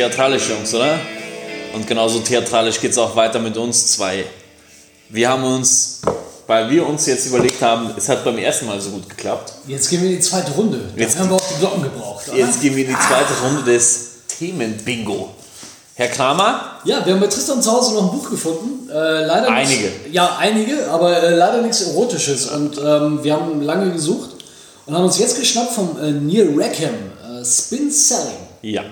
theatralisch, Jungs, oder? Und genauso theatralisch geht es auch weiter mit uns zwei. Wir haben uns, weil wir uns jetzt überlegt haben, es hat beim ersten Mal so gut geklappt. Jetzt gehen wir in die zweite Runde. Jetzt- Jetzt haben wir auch die Glocken gebraucht. Oder? Jetzt gehen wir in die zweite Runde des Themenbingo. Herr Kramer, Ja, wir haben bei Tristan zu Hause noch ein Buch gefunden. Äh, leider Einige. Nichts, ja, einige, aber äh, leider nichts Erotisches. Und ähm, wir haben lange gesucht und haben uns jetzt geschnappt vom äh, Neil Rackham, äh, Spin Selling. Ja.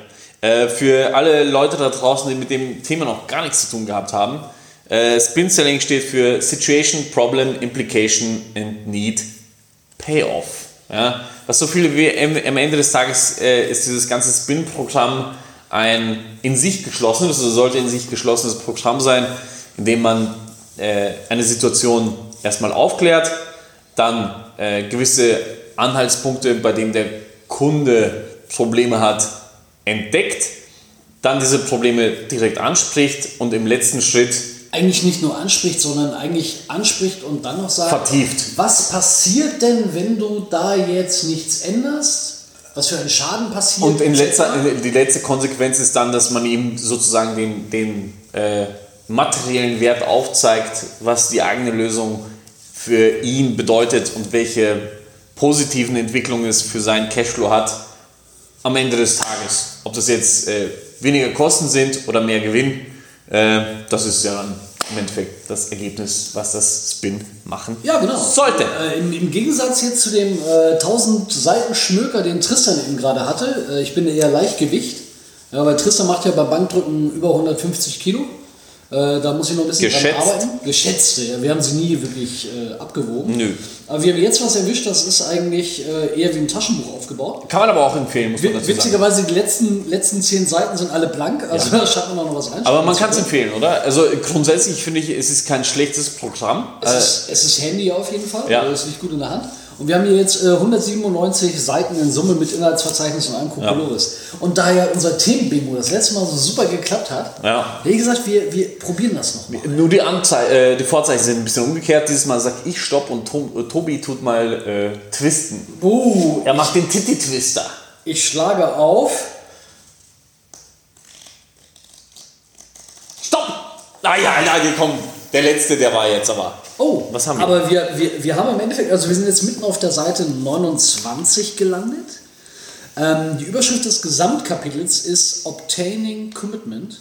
Äh, für alle Leute da draußen, die mit dem Thema noch gar nichts zu tun gehabt haben, äh, Spin Selling steht für Situation, Problem, Implication and Need, Payoff. Ja? Was so viele wie am Ende des Tages äh, ist dieses ganze Spin-Programm ein in sich geschlossenes, also sollte in sich geschlossenes Programm sein, in dem man äh, eine Situation erstmal aufklärt, dann äh, gewisse Anhaltspunkte, bei denen der Kunde Probleme hat, entdeckt, dann diese Probleme direkt anspricht und im letzten Schritt Eigentlich nicht nur anspricht, sondern eigentlich anspricht und dann noch sagt, vertieft. was passiert denn, wenn du da jetzt nichts änderst? Was für ein Schaden passiert? Und in letzter, die letzte Konsequenz ist dann, dass man ihm sozusagen den, den äh, materiellen Wert aufzeigt, was die eigene Lösung für ihn bedeutet und welche positiven Entwicklungen es für seinen Cashflow hat am Ende des Tages. Ob das jetzt äh, weniger Kosten sind oder mehr Gewinn, äh, das ist ja dann im Endeffekt das Ergebnis, was das Spin machen Ja, genau. sollte. Äh, im, Im Gegensatz jetzt zu dem äh, 1000 Seiten Schmöker, den Tristan eben gerade hatte, äh, ich bin eher Leichtgewicht. Ja, weil Tristan macht ja bei Bankdrücken über 150 Kilo. Äh, da muss ich noch ein bisschen Geschätzt. dran arbeiten. Geschätzte, ja. Wir haben sie nie wirklich äh, abgewogen. Nö. Aber wir haben jetzt was erwischt, das ist eigentlich äh, eher wie ein Taschenbuch aufgebaut. Kann man aber auch empfehlen, muss man dazu sagen. Witzigerweise, die letzten, letzten zehn Seiten sind alle blank, also da schafft man noch was rein. Aber man kann es empfehlen, oder? Also grundsätzlich finde ich, es ist kein schlechtes Programm. Es Äh, ist, es ist Handy auf jeden Fall, Ja. also es liegt gut in der Hand. Und wir haben hier jetzt äh, 197 Seiten in Summe mit Inhaltsverzeichnis und einem Kokolores. Und da ja unser Themenbingo das letzte Mal so super geklappt hat, Ja. wie gesagt, wir, wir probieren das noch mal. Nur die, Anzei äh, die Vorzeichen sind ein bisschen umgekehrt. Dieses Mal sag ich Stopp und Tom, äh, Tobi tut mal äh, twisten. Uh, Er macht den Titi-Twister. ich schlage auf. Stopp! Ah ja, ja, komm. Der letzte, der war jetzt aber. Oh, Was haben wir? Aber wir, wir, wir haben im Endeffekt, also wir sind jetzt mitten auf der Seite 29 gelandet. Ähm, die Überschrift des Gesamtkapitels ist Obtaining Commitment,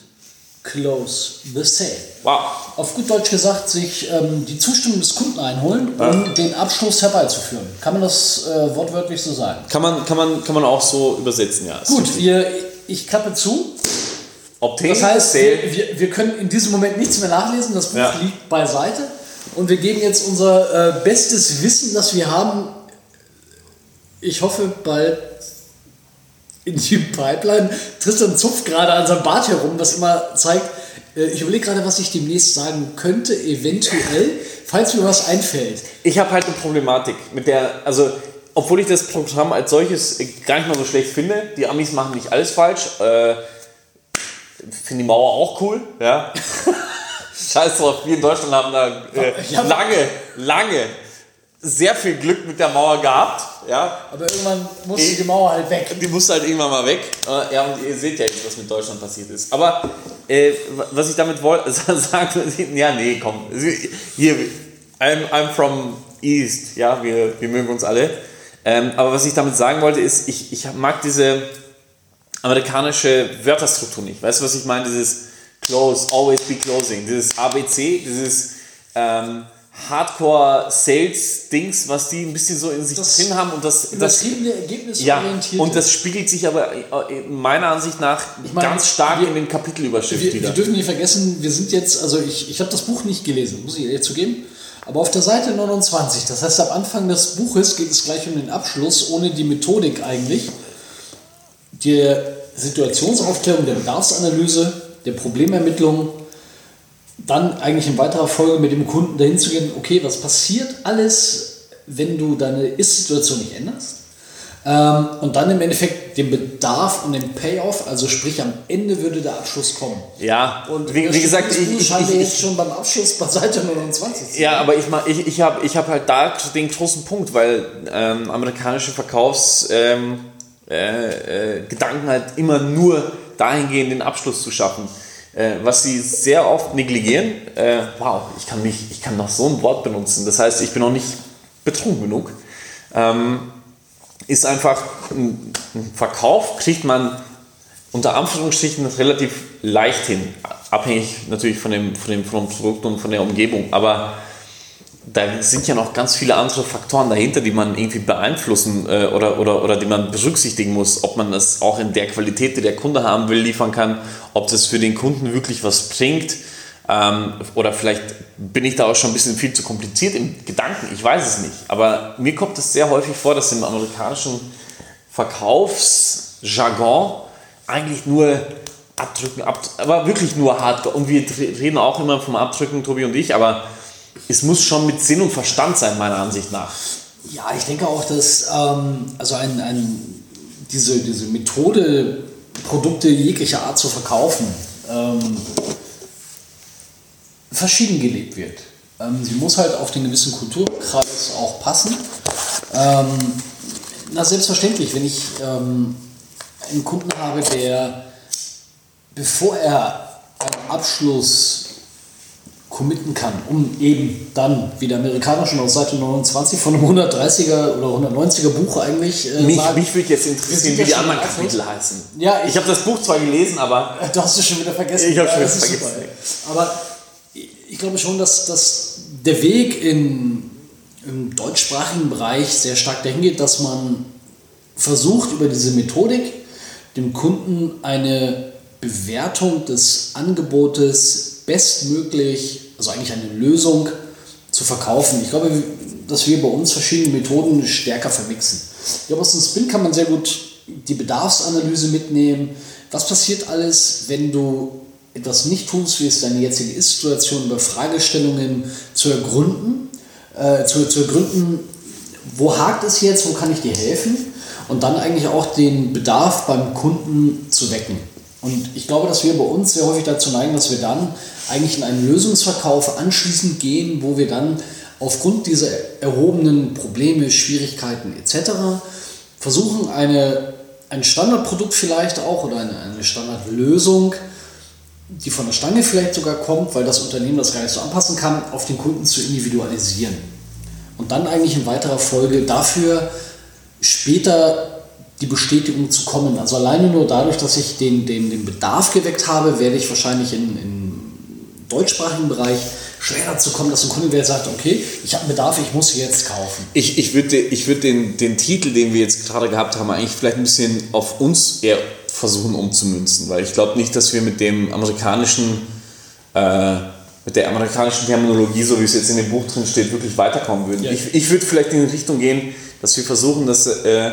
Close the Sale. Wow. Auf gut Deutsch gesagt, sich ähm, die Zustimmung des Kunden einholen, um den Abschluss herbeizuführen. Kann man das äh, wortwörtlich so sagen? Kann man, kann, man, kann man auch so übersetzen, ja. Gut, wir, ich klappe zu. Das heißt, wir, wir, wir können in diesem Moment nichts mehr nachlesen. Das Buch Ja. liegt beiseite. Und wir geben jetzt unser äh, bestes Wissen, das wir haben, ich hoffe, bald in die Pipeline. Tristan zupft gerade an seinem Bart herum, was immer zeigt, äh, ich überlege gerade, was ich demnächst sagen könnte, eventuell, falls mir was einfällt. Ich habe halt eine Problematik mit der, also obwohl ich das Programm als solches gar nicht mal so schlecht finde, die Amis machen nicht alles falsch. Äh, finde die Mauer auch cool, ja. Scheiß drauf, wir in Deutschland haben da äh, Ja. lange, lange sehr viel Glück mit der Mauer gehabt, ja. Aber irgendwann muss die Mauer halt weg. Die muss halt irgendwann mal weg. Äh, Ja, und ihr seht ja jetzt, was mit Deutschland passiert ist. Aber äh, was ich damit wollte, sagen, ja, nee, komm. Hier, I'm, I'm from East, ja, wir, wir mögen uns alle. Ähm, aber was ich damit sagen wollte, ist, ich, ich mag diese amerikanische Wörterstruktur nicht. Weißt du, was ich meine? Dieses Close, always be closing, dieses ABC, dieses ähm, Hardcore-Sales-Dings, was die ein bisschen so in sich Das drin haben und das, das Übertriebene ja, und das spiegelt sich aber äh, meiner Ansicht nach meine, ganz stark wir- in den Kapitelüberschriften wir, wieder. wir dürfen nicht vergessen, wir sind jetzt, also ich, ich habe das Buch nicht gelesen, muss ich ehrlich zugeben, aber auf der Seite 29, das heißt am Anfang des Buches geht es gleich um den Abschluss, ohne die Methodik eigentlich, der Situationsaufklärung, der Bedarfsanalyse, der Problemermittlung, dann eigentlich in weiterer Folge mit dem Kunden dahin zu gehen, okay, was passiert alles, wenn du deine Ist-Situation nicht änderst? Ähm, und dann im Endeffekt den Bedarf und den Payoff, also sprich am Ende würde der Abschluss kommen. ja, Und wie, wie gesagt, ich, ich, wir ich, jetzt ich, schon beim Abschluss bei Seite 29 zu ja, aber ich, ich, ich habe ich hab halt da den großen Punkt, weil ähm, amerikanische Verkaufsgedanken ähm, äh, äh, Gedanken halt immer nur dahingehend den Abschluss zu schaffen. Äh, was sie sehr oft negligieren, äh, wow, ich kann, mich, ich kann noch so ein Wort benutzen, das heißt, ich bin noch nicht betrunken genug, ähm, ist einfach, ein, ein Verkauf kriegt man unter Anführungsstrichen relativ leicht hin, abhängig natürlich von dem, von dem, von dem Produkt und von der Umgebung, aber da sind ja noch ganz viele andere Faktoren dahinter, die man irgendwie beeinflussen äh, oder, oder, oder die man berücksichtigen muss, ob man das auch in der Qualität, die der Kunde haben will, liefern kann, ob das für den Kunden wirklich was bringt. Ähm, oder vielleicht bin ich da auch schon ein bisschen viel zu kompliziert im Gedanken, ich weiß es nicht. Aber mir kommt es sehr häufig vor, dass im amerikanischen Verkaufsjargon eigentlich nur abdrücken, ab, aber wirklich nur hart. Und wir reden auch immer vom Abdrücken, Tobi und ich, aber es muss schon mit Sinn und Verstand sein, meiner Ansicht nach. Ja, ich denke auch, dass ähm, also ein, ein, diese, diese Methode, Produkte jeglicher Art zu verkaufen, ähm, verschieden gelebt wird. Ähm, sie muss halt auf den gewissen Kulturkreis auch passen. Ähm, na, selbstverständlich, wenn ich ähm, einen Kunden habe, der, bevor er einen Abschluss committen kann, um eben dann, wie der Amerikaner schon auf Seite 29 von einem 130er oder 190er Buch eigentlich. Äh, mich, mich würde jetzt interessieren, wie die anderen Kapitel heißen. Ja, ich, ich habe das Buch zwar gelesen, aber. Du hast es schon wieder vergessen. Ich habe schon wieder vergessen. Super. Aber ich glaube schon, dass, dass der Weg in, im deutschsprachigen Bereich sehr stark dahin geht, dass man versucht, über diese Methodik dem Kunden eine Bewertung des Angebotes bestmöglich also eigentlich eine Lösung zu verkaufen. Ich glaube, dass wir bei uns verschiedene Methoden stärker vermixen. Ich glaube, aus dem Spin kann man sehr gut die Bedarfsanalyse mitnehmen. Was passiert alles, wenn du etwas nicht tust, wie es deine jetzige Ist-Situation über Fragestellungen zu ergründen, äh, zu, zu ergründen, wo hakt es jetzt, wo kann ich dir helfen und dann eigentlich auch den Bedarf beim Kunden zu wecken. Und ich glaube, dass wir bei uns sehr häufig dazu neigen, dass wir dann eigentlich in einen Lösungsverkauf anschließend gehen, wo wir dann aufgrund dieser erhobenen Probleme, Schwierigkeiten etc. versuchen, eine, ein Standardprodukt vielleicht auch oder eine, eine Standardlösung, die von der Stange vielleicht sogar kommt, weil das Unternehmen das gar nicht so anpassen kann, auf den Kunden zu individualisieren. Und dann eigentlich in weiterer Folge dafür später die Bestätigung zu kommen. Also alleine nur dadurch, dass ich den, den, den Bedarf geweckt habe, werde ich wahrscheinlich in, im deutschsprachigen Bereich schwer dazu kommen, dass ein Kunde der sagt, okay, ich habe einen Bedarf, ich muss jetzt kaufen. Ich, ich würde ich würd den, den Titel, den wir jetzt gerade gehabt haben, eigentlich vielleicht ein bisschen auf uns eher versuchen umzumünzen, weil ich glaube nicht, dass wir mit dem amerikanischen, äh, mit der amerikanischen Terminologie, so wie es jetzt in dem Buch drin steht, wirklich weiterkommen würden. Ja. Ich, ich würde vielleicht in die Richtung gehen, dass wir versuchen, dass äh,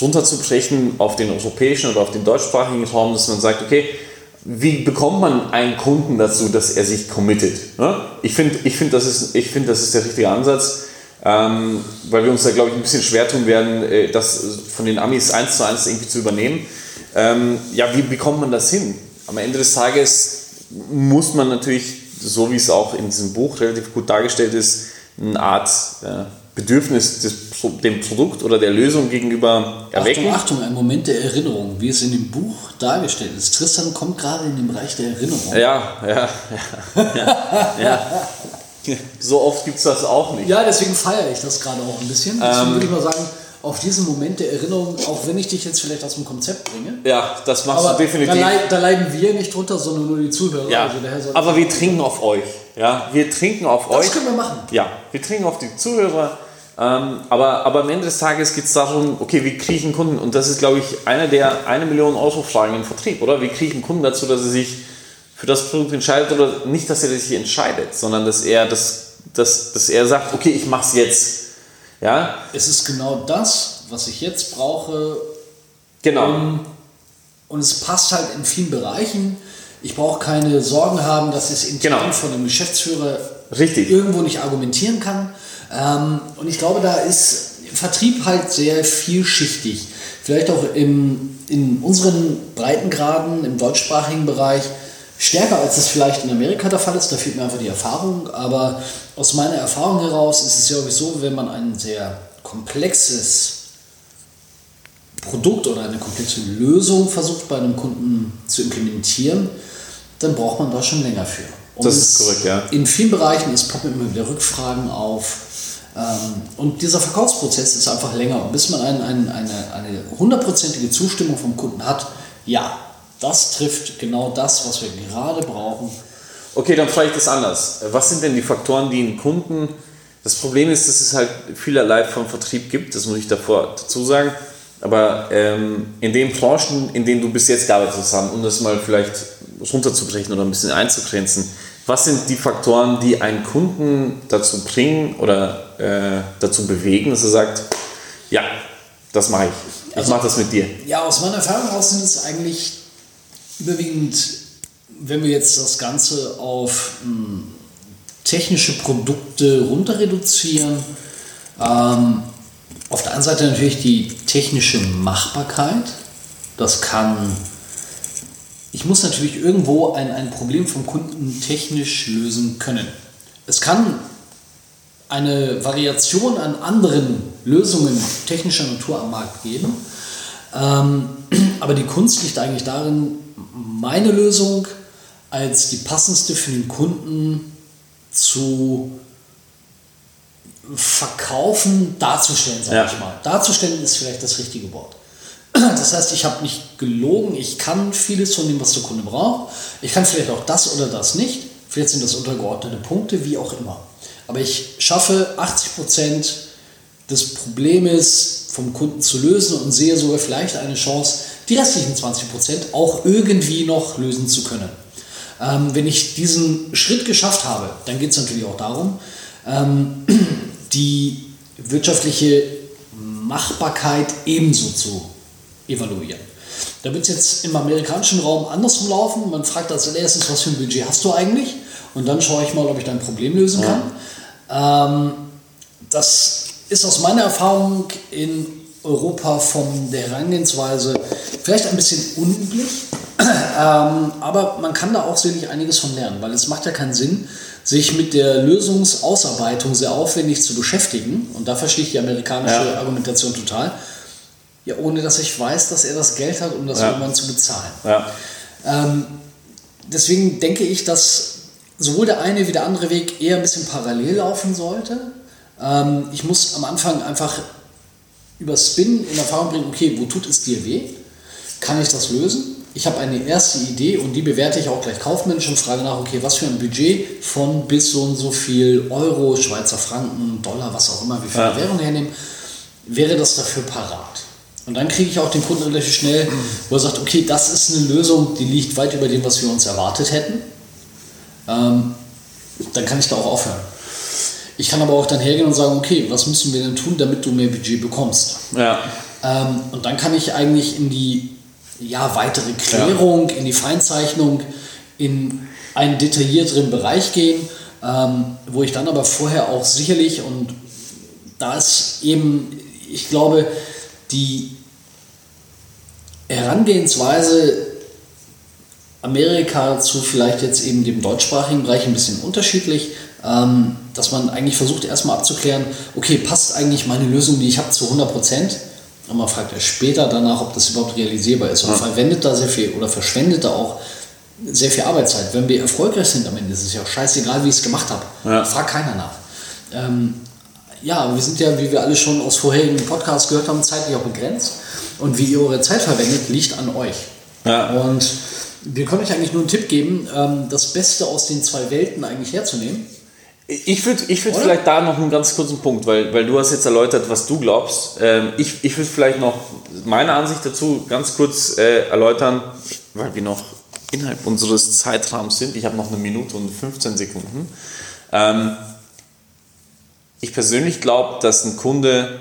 runterzubrechen auf den europäischen oder auf den deutschsprachigen Raum, dass man sagt, okay, wie bekommt man einen Kunden dazu, dass er sich committet? Ne? Ich finde, ich find, das, ist, find, das ist der richtige Ansatz, ähm, weil wir uns da, glaube ich, ein bisschen schwer tun werden, äh, das von den Amis eins zu eins irgendwie zu übernehmen. Ähm, ja, wie bekommt man das hin? Am Ende des Tages muss man natürlich, so wie es auch in diesem Buch relativ gut dargestellt ist, eine Art Bedürfnis des, dem Produkt oder der Lösung gegenüber erwecken. Achtung, Achtung, ein Moment der Erinnerung, wie es in dem Buch dargestellt ist. Tristan kommt gerade in den Bereich der Erinnerung. Ja, ja, ja. ja, ja. So oft gibt es das auch nicht. Ja, deswegen feiere ich das gerade auch ein bisschen. Deswegen ähm, würde ich mal sagen, auf diesen Moment der Erinnerung, auch wenn ich dich jetzt vielleicht aus dem Konzept bringe. Ja, das machst du definitiv. Da, leid, da, leiden wir nicht drunter, sondern nur die Zuhörer. Ja, also aber wir trinken auf euch. Ja, wir trinken auf das euch. Das können wir machen. Ja, wir trinken auf die Zuhörer. Ähm, aber, aber am Ende des Tages geht es darum, okay, wie kriege ich einen Kunden? Und das ist, glaube ich, eine der eine Million Euro Fragen im Vertrieb, oder? Wie kriege ich einen Kunden dazu, dass er sich für das Produkt entscheidet oder nicht, dass er sich entscheidet, sondern dass er, das, dass, dass er sagt, okay, ich mache es jetzt. Ja? Es ist genau das, was ich jetzt brauche. Genau. Um, und es passt halt in vielen Bereichen. Ich brauche keine Sorgen haben, dass ich es intern genau. von einem Geschäftsführer Richtig. irgendwo nicht argumentieren kann. Ähm, und ich glaube, da ist Vertrieb halt sehr vielschichtig. Vielleicht auch im, in unseren Breitengraden, im deutschsprachigen Bereich, stärker als es vielleicht in Amerika der Fall ist. Da fehlt mir einfach die Erfahrung. Aber aus meiner Erfahrung heraus ist es ja so, wenn man ein sehr komplexes Produkt oder eine komplette Lösung versucht bei einem Kunden zu implementieren, dann braucht man da schon länger für. Und das ist korrekt, ja. In vielen Bereichen ist poppen immer wieder Rückfragen auf. Ähm, und dieser Verkaufsprozess ist einfach länger. Und bis man ein, ein, eine, eine hundertprozentige Zustimmung vom Kunden hat, ja, das trifft genau das, was wir gerade brauchen. Okay, dann frage ich das anders. Was sind denn die Faktoren, die einen Kunden. Das Problem ist, dass es halt vielerlei vom Vertrieb gibt, das muss ich davor dazu sagen. Aber ähm, in den Branchen, in denen du bis jetzt gearbeitet hast, um das mal vielleicht runterzubrechen oder ein bisschen einzugrenzen, was sind die Faktoren, die einen Kunden dazu bringen oder äh, dazu bewegen, dass er sagt, ja, das mache ich. Ich also, mache das mit dir. Ja, aus meiner Erfahrung heraus sind es eigentlich überwiegend, wenn wir jetzt das Ganze auf mh, hm, technische Produkte runter reduzieren, ähm, auf der einen Seite natürlich die technische Machbarkeit. Das kann, ich muss natürlich irgendwo ein, ein Problem vom Kunden technisch lösen können. Es kann eine Variation an anderen Lösungen technischer Natur am Markt geben. Ähm, aber die Kunst liegt eigentlich darin, meine Lösung als die passendste für den Kunden zu verkaufen, darzustellen, sage ja. ich mal. Darzustellen ist vielleicht das richtige Wort. Das heißt, ich habe nicht gelogen, ich kann vieles von dem, was der Kunde braucht. Ich kann vielleicht auch das oder das nicht. Vielleicht sind das untergeordnete Punkte, wie auch immer. Aber ich schaffe 80 Prozent des Problems vom Kunden zu lösen und sehe sogar vielleicht eine Chance, die restlichen 20 Prozent auch irgendwie noch lösen zu können. Ähm, wenn ich diesen Schritt geschafft habe, dann geht es natürlich auch darum, ähm, die wirtschaftliche Machbarkeit ebenso zu evaluieren. Da wird es jetzt im amerikanischen Raum andersrum laufen. Man fragt als erstes, was für ein Budget hast du eigentlich? Und dann schaue ich mal, ob ich dein Problem lösen kann. Ähm, das ist aus meiner Erfahrung in Europa von der Herangehensweise vielleicht ein bisschen unüblich. Ähm, aber man kann da auch sicherlich einiges von lernen, weil es macht ja keinen Sinn, sich mit der Lösungsausarbeitung sehr aufwendig zu beschäftigen. Und da verstehe ich die amerikanische ja. Argumentation total. Ja, ohne dass ich weiß, dass er das Geld hat, um das ja. irgendwann zu bezahlen. Ja. Ähm, deswegen denke ich, dass sowohl der eine wie der andere Weg eher ein bisschen parallel laufen sollte. Ähm, ich muss am Anfang einfach über Spin in Erfahrung bringen, okay, wo tut es dir weh? Kann ich das lösen? ich habe eine erste Idee und die bewerte ich auch gleich kaufmännisch und frage nach, okay, was für ein Budget von bis so und so viel Euro, Schweizer Franken, Dollar, was auch immer, wie viel ja. Währung hernehmen, wäre das dafür parat. Und dann kriege ich auch den Kunden relativ schnell, wo er sagt, okay, das ist eine Lösung, die liegt weit über dem, was wir uns erwartet hätten. Ähm, dann kann ich da auch aufhören. Ich kann aber auch dann hergehen und sagen, okay, was müssen wir denn tun, damit du mehr Budget bekommst? Ja. Ähm, und dann kann ich eigentlich in die ja, weitere Klärung, ja. in die Feinzeichnung, in einen detaillierteren Bereich gehen, ähm, wo ich dann aber vorher auch sicherlich, und da ist eben, ich glaube, die Herangehensweise Amerika zu vielleicht jetzt eben dem deutschsprachigen Bereich ein bisschen unterschiedlich, ähm, dass man eigentlich versucht erstmal abzuklären, okay, passt eigentlich meine Lösung, die ich habe, zu 100 Prozent? Und man fragt ja später danach, ob das überhaupt realisierbar ist und ja. verwendet da sehr viel oder verschwendet da auch sehr viel Arbeitszeit. Wenn wir erfolgreich sind am Ende, ist es ja auch scheißegal, wie ich es gemacht habe. Ja. Fragt keiner nach. Ähm, ja, wir sind ja, wie wir alle schon aus vorherigen Podcasts gehört haben, zeitlich auch begrenzt. Und wie ihr eure Zeit verwendet, liegt an euch. Ja. Und wir können euch eigentlich nur einen Tipp geben, ähm, das Beste aus den zwei Welten eigentlich herzunehmen ich würde ich würd vielleicht da noch einen ganz kurzen Punkt, weil, weil du hast jetzt erläutert, was du glaubst. Ähm, ich ich würde vielleicht noch meine Ansicht dazu ganz kurz äh, erläutern, weil wir noch innerhalb unseres Zeitrahmens sind. Ich habe noch eine Minute und 15 Sekunden. Ähm, ich persönlich glaube, dass ein Kunde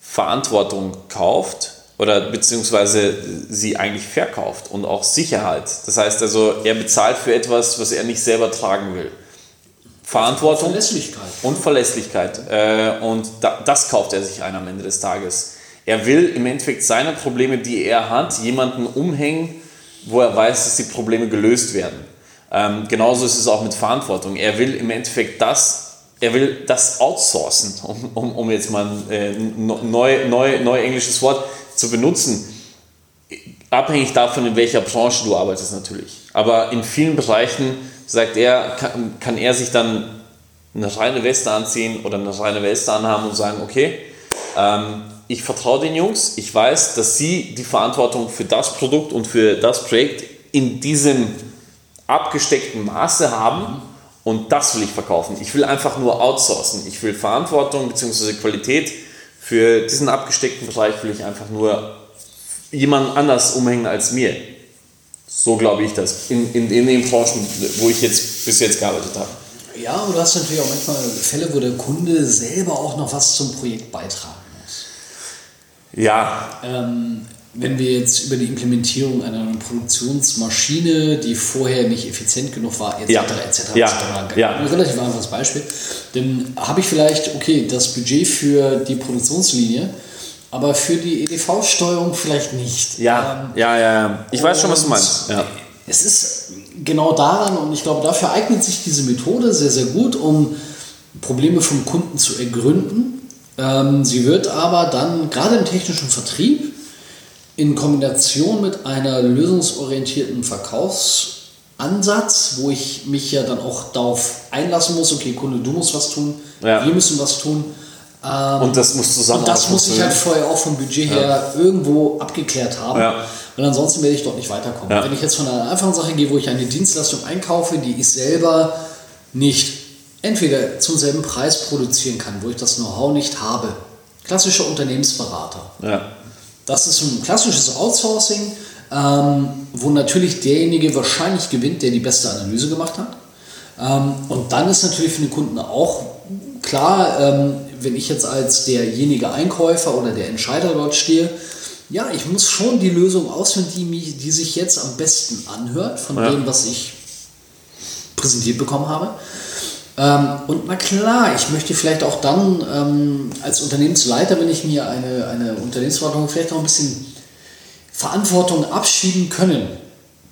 Verantwortung kauft oder beziehungsweise sie eigentlich verkauft und auch Sicherheit. Das heißt also, er bezahlt für etwas, was er nicht selber tragen will. Verantwortung Verlässlichkeit. und Verlässlichkeit. Äh, und das kauft er sich ein am Ende des Tages. Er will im Endeffekt seine Probleme, die er hat, jemanden umhängen, wo er weiß, dass die Probleme gelöst werden. Ähm, genauso ist es auch mit Verantwortung. Er will im Endeffekt das, er will das outsourcen, um, um, um jetzt mal ein äh, neu, neu, neu englisches Wort zu benutzen. Abhängig davon, in welcher Branche du arbeitest natürlich. Aber in vielen Bereichen, sagt er, kann, kann er sich dann eine reine Weste anziehen oder eine reine Weste anhaben und sagen, okay, ähm, ich vertraue den Jungs, ich weiß, dass sie die Verantwortung für das Produkt und für das Projekt in diesem abgesteckten Maße haben und das will ich verkaufen. Ich will einfach nur outsourcen. Ich will Verantwortung bzw. Qualität für diesen abgesteckten Bereich will ich einfach nur jemand anders umhängen als mir. So glaube ich das. In, in, in den Branchen, wo ich jetzt bis jetzt gearbeitet habe. Ja, und du hast natürlich auch manchmal Fälle, wo der Kunde selber auch noch was zum Projekt beitragen muss. Ja. Ähm, wenn wir jetzt über die Implementierung einer Produktionsmaschine, die vorher nicht effizient genug war, etc. Ja. etc. Ja. etc. Ja. Ein relativ einfaches Beispiel. Dann habe ich vielleicht, okay, das Budget für die Produktionslinie, aber für die EDV-Steuerung vielleicht nicht. Ja, Ähm, ja, ja, ja. Ich weiß schon, was du meinst. Ja. Es ist genau daran und ich glaube, dafür eignet sich diese Methode sehr, sehr gut, um Probleme vom Kunden zu ergründen. Ähm, sie wird aber dann gerade im technischen Vertrieb in Kombination mit einer lösungsorientierten Verkaufsansatz, wo ich mich ja dann auch darauf einlassen muss, okay, Kunde, du musst was tun, Ja. wir müssen was tun. Ähm, Und das muss zusammen und das muss ich halt vorher auch vom Budget her irgendwo abgeklärt haben. Ja. Weil ansonsten werde ich dort nicht weiterkommen. Ja. Wenn ich jetzt von einer einfachen Sache gehe, wo ich eine Dienstleistung einkaufe, die ich selber nicht entweder zum selben Preis produzieren kann, wo ich das Know-how nicht habe. Klassischer Unternehmensberater. Ja. Das ist ein klassisches Outsourcing, ähm, wo natürlich derjenige wahrscheinlich gewinnt, der die beste Analyse gemacht hat. Ähm, und dann ist natürlich für den Kunden auch klar, ähm, wenn ich jetzt als derjenige Einkäufer oder der Entscheider dort stehe, ja, ich muss schon die Lösung auswählen, die, mich, die sich jetzt am besten anhört von Ja. dem, was ich präsentiert bekommen habe. Ähm, und na klar, ich möchte vielleicht auch dann ähm, als Unternehmensleiter, wenn ich mir eine, eine Unternehmensverantwortung vielleicht auch ein bisschen Verantwortung abschieben können.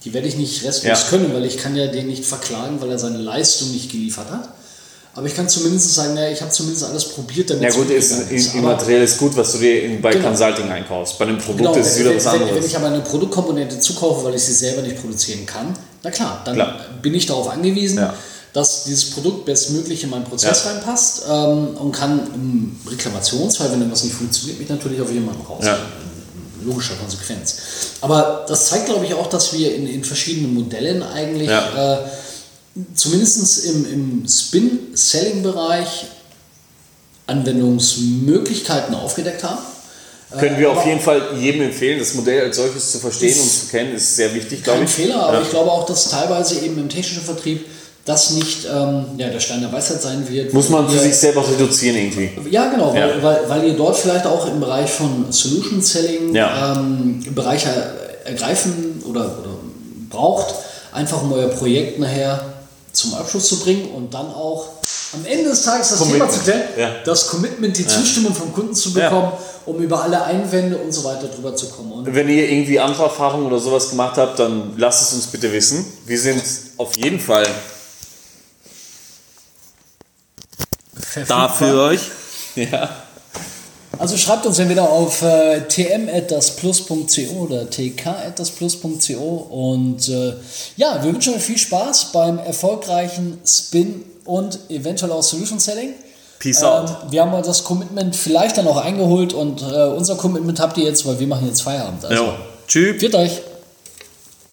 Die werde ich nicht restlos Ja. können, weil ich kann ja den nicht verklagen, weil er seine Leistung nicht geliefert hat. Aber ich kann zumindest sagen, naja, ich habe zumindest alles probiert, damit Ja es gut, gut ist, ist Aber- immateriell ist gut, was du dir in, bei Genau. Consulting einkaufst. Bei einem Produkt Genau, ist es wenn, wieder was wenn, wenn anderes. ich aber eine Produktkomponente zukaufe, weil ich sie selber nicht produzieren kann, na klar, dann Klar. bin ich darauf angewiesen, Ja. Dass dieses Produkt bestmöglich in meinen Prozess Ja. reinpasst ähm, und kann im Reklamationsfall, wenn irgendwas nicht funktioniert, mich natürlich auf jemanden raus. Ja. Logischer Konsequenz. Aber das zeigt, glaube ich, auch, dass wir in, in verschiedenen Modellen eigentlich Ja. äh, zumindest im, im Spin-Selling-Bereich Anwendungsmöglichkeiten aufgedeckt haben. Können wir auf aber- jeden Fall jedem empfehlen, das Modell als solches zu verstehen und zu kennen, ist sehr wichtig, glaube Kein ich. Fehler, aber Ja. ich glaube auch, dass teilweise eben im technischen Vertrieb das nicht ähm, ja, der Stein der Weisheit sein wird. Muss man für sich selber reduzieren irgendwie. Ja, genau, Ja. Weil, weil, weil ihr dort vielleicht auch im Bereich von Solution Selling Ja. ähm, Bereiche ergreifen oder, oder braucht, einfach um euer Projekt nachher zum Abschluss zu bringen und dann auch am Ende des Tages das Commitment. Thema zu klären, Ja. das Commitment, die Zustimmung vom Kunden zu bekommen, um über alle Einwände und so weiter drüber zu kommen. Und Wenn ihr irgendwie andere Erfahrungen oder sowas gemacht habt, dann lasst es uns bitte wissen. Wir sind auf jeden Fall da für euch. Ja. Also schreibt uns entweder auf äh, tm.dasplus.co oder tk.dasplus.co und äh, ja, wir wünschen euch viel Spaß beim erfolgreichen Spin und eventuell auch Solution Selling. Peace Ähm, out. wir haben das Commitment vielleicht dann auch eingeholt und äh, unser Commitment habt ihr jetzt, weil wir machen jetzt Feierabend. Also, Ja. Tschüss. Viert euch!